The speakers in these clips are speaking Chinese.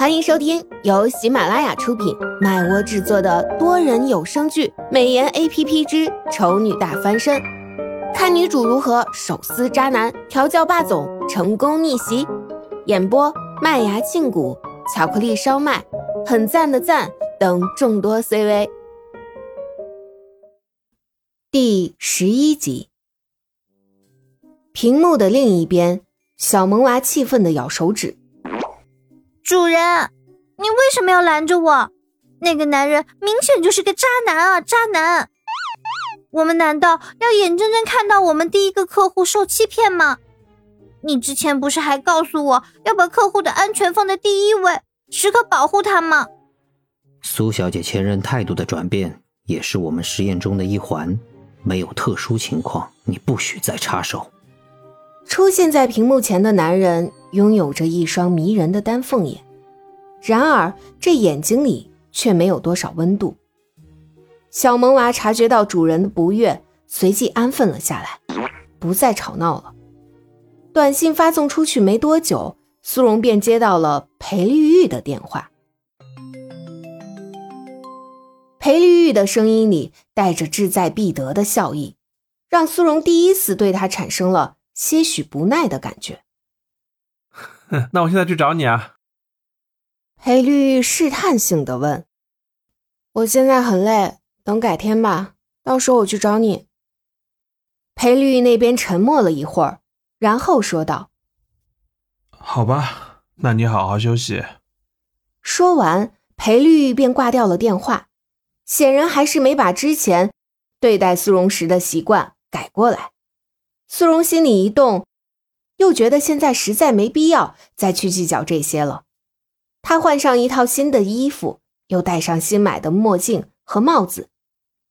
欢迎收听由喜马拉雅出品、麦窝制作的多人有声剧《美颜 A P P 之丑女大翻身》，看女主如何手撕渣男、调教霸总、成功逆袭。演播：麦芽庆谷、巧克力烧麦、很赞的赞等众多 C V。第十一集，屏幕的另一边，小萌娃气愤的咬手指。主人，你为什么要拦着我？那个男人明显就是个渣男啊！渣男！我们难道要眼睁睁看到我们第一个客户受欺骗吗？你之前不是还告诉我要把客户的安全放在第一位，时刻保护他吗？苏小姐前任态度的转变也是我们实验中的一环，没有特殊情况，你不许再插手。出现在屏幕前的男人。拥有着一双迷人的丹凤眼，然而这眼睛里却没有多少温度。小萌娃察觉到主人的不悦，随即安分了下来，不再吵闹了。短信发送出去没多久，苏荣便接到了裴绿玉的电话。裴绿玉的声音里带着志在必得的笑意，让苏荣第一次对他产生了些许不耐的感觉。那我现在去找你啊。裴绿试探性的问：“我现在很累，等改天吧，到时候我去找你。”裴绿那边沉默了一会儿，然后说道：“好吧，那你好好休息。”说完，裴绿便挂掉了电话，显然还是没把之前对待苏荣时的习惯改过来。苏荣心里一动。又觉得现在实在没必要再去计较这些了。他换上一套新的衣服，又戴上新买的墨镜和帽子，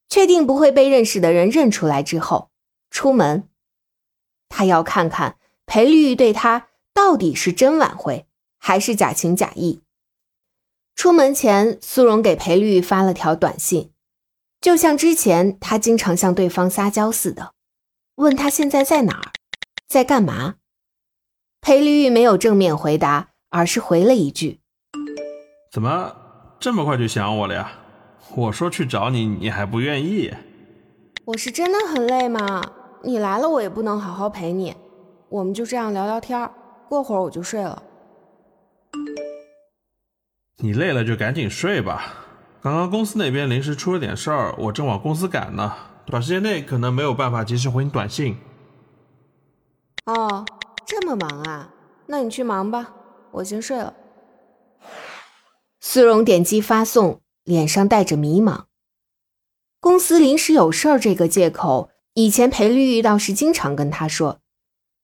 确定不会被认识的人认出来之后，出门。他要看看裴绿对他到底是真挽回，还是假情假意。出门前，苏荣给裴绿发了条短信，就像之前他经常向对方撒娇似的，问他现在在哪儿，在干嘛。裴丽玉没有正面回答，而是回了一句：“怎么这么快就想我了呀？我说去找你，你还不愿意？我是真的很累嘛？你来了，我也不能好好陪你。我们就这样聊聊天，过会儿我就睡了。你累了就赶紧睡吧。刚刚公司那边临时出了点事儿，我正往公司赶呢，短时间内可能没有办法及时回你短信。哦。”这么忙啊？那你去忙吧，我先睡了。苏荣点击发送，脸上带着迷茫。公司临时有事儿这个借口，以前裴绿玉倒是经常跟他说，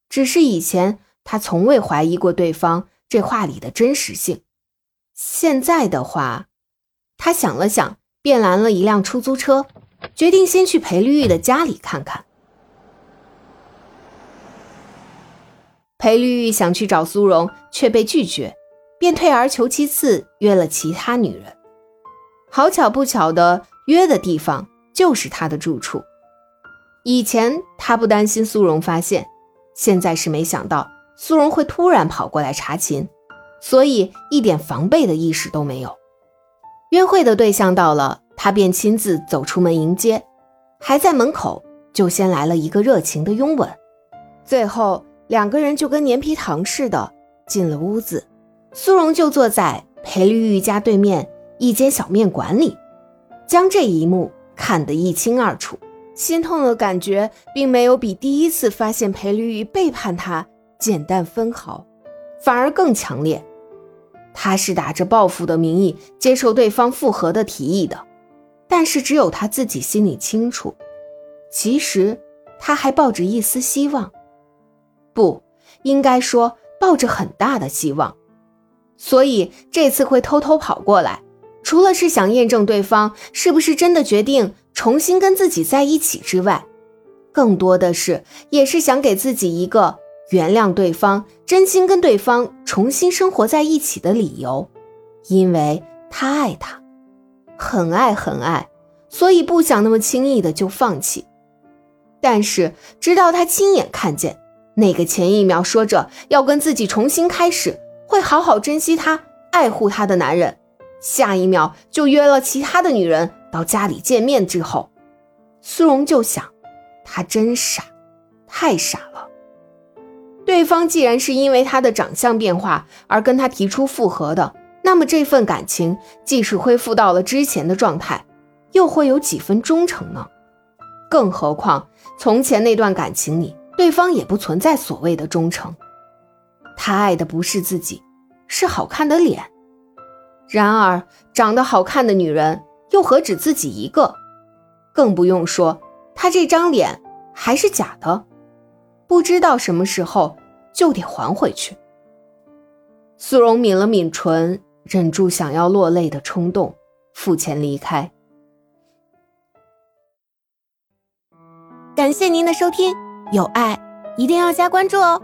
只是以前他从未怀疑过对方这话里的真实性。现在的话，他想了想，便拦了一辆出租车，决定先去裴绿玉的家里看看。裴绿玉想去找苏荣，却被拒绝，便退而求其次，约了其他女人。好巧不巧的，约的地方就是他的住处。以前他不担心苏荣发现，现在是没想到苏荣会突然跑过来查寝，所以一点防备的意识都没有。约会的对象到了，他便亲自走出门迎接，还在门口就先来了一个热情的拥吻，最后。两个人就跟粘皮糖似的进了屋子，苏荣就坐在裴绿玉家对面一间小面馆里，将这一幕看得一清二楚。心痛的感觉并没有比第一次发现裴绿玉背叛他简单分毫，反而更强烈。他是打着报复的名义接受对方复合的提议的，但是只有他自己心里清楚，其实他还抱着一丝希望。不应该说抱着很大的希望，所以这次会偷偷跑过来，除了是想验证对方是不是真的决定重新跟自己在一起之外，更多的是也是想给自己一个原谅对方、真心跟对方重新生活在一起的理由，因为他爱他，很爱很爱，所以不想那么轻易的就放弃。但是直到他亲眼看见。那个前一秒说着要跟自己重新开始，会好好珍惜他、爱护他的男人，下一秒就约了其他的女人到家里见面之后，苏荣就想，他真傻，太傻了。对方既然是因为他的长相变化而跟他提出复合的，那么这份感情即使恢复到了之前的状态，又会有几分忠诚呢？更何况从前那段感情里，对方也不存在所谓的忠诚，他爱的不是自己，是好看的脸。然而长得好看的女人又何止自己一个？更不用说他这张脸还是假的。不知道什么时候就得还回去。苏荣抿了抿唇，忍住想要落泪的冲动，付钱离开。感谢您的收听，有爱一定要加关注哦。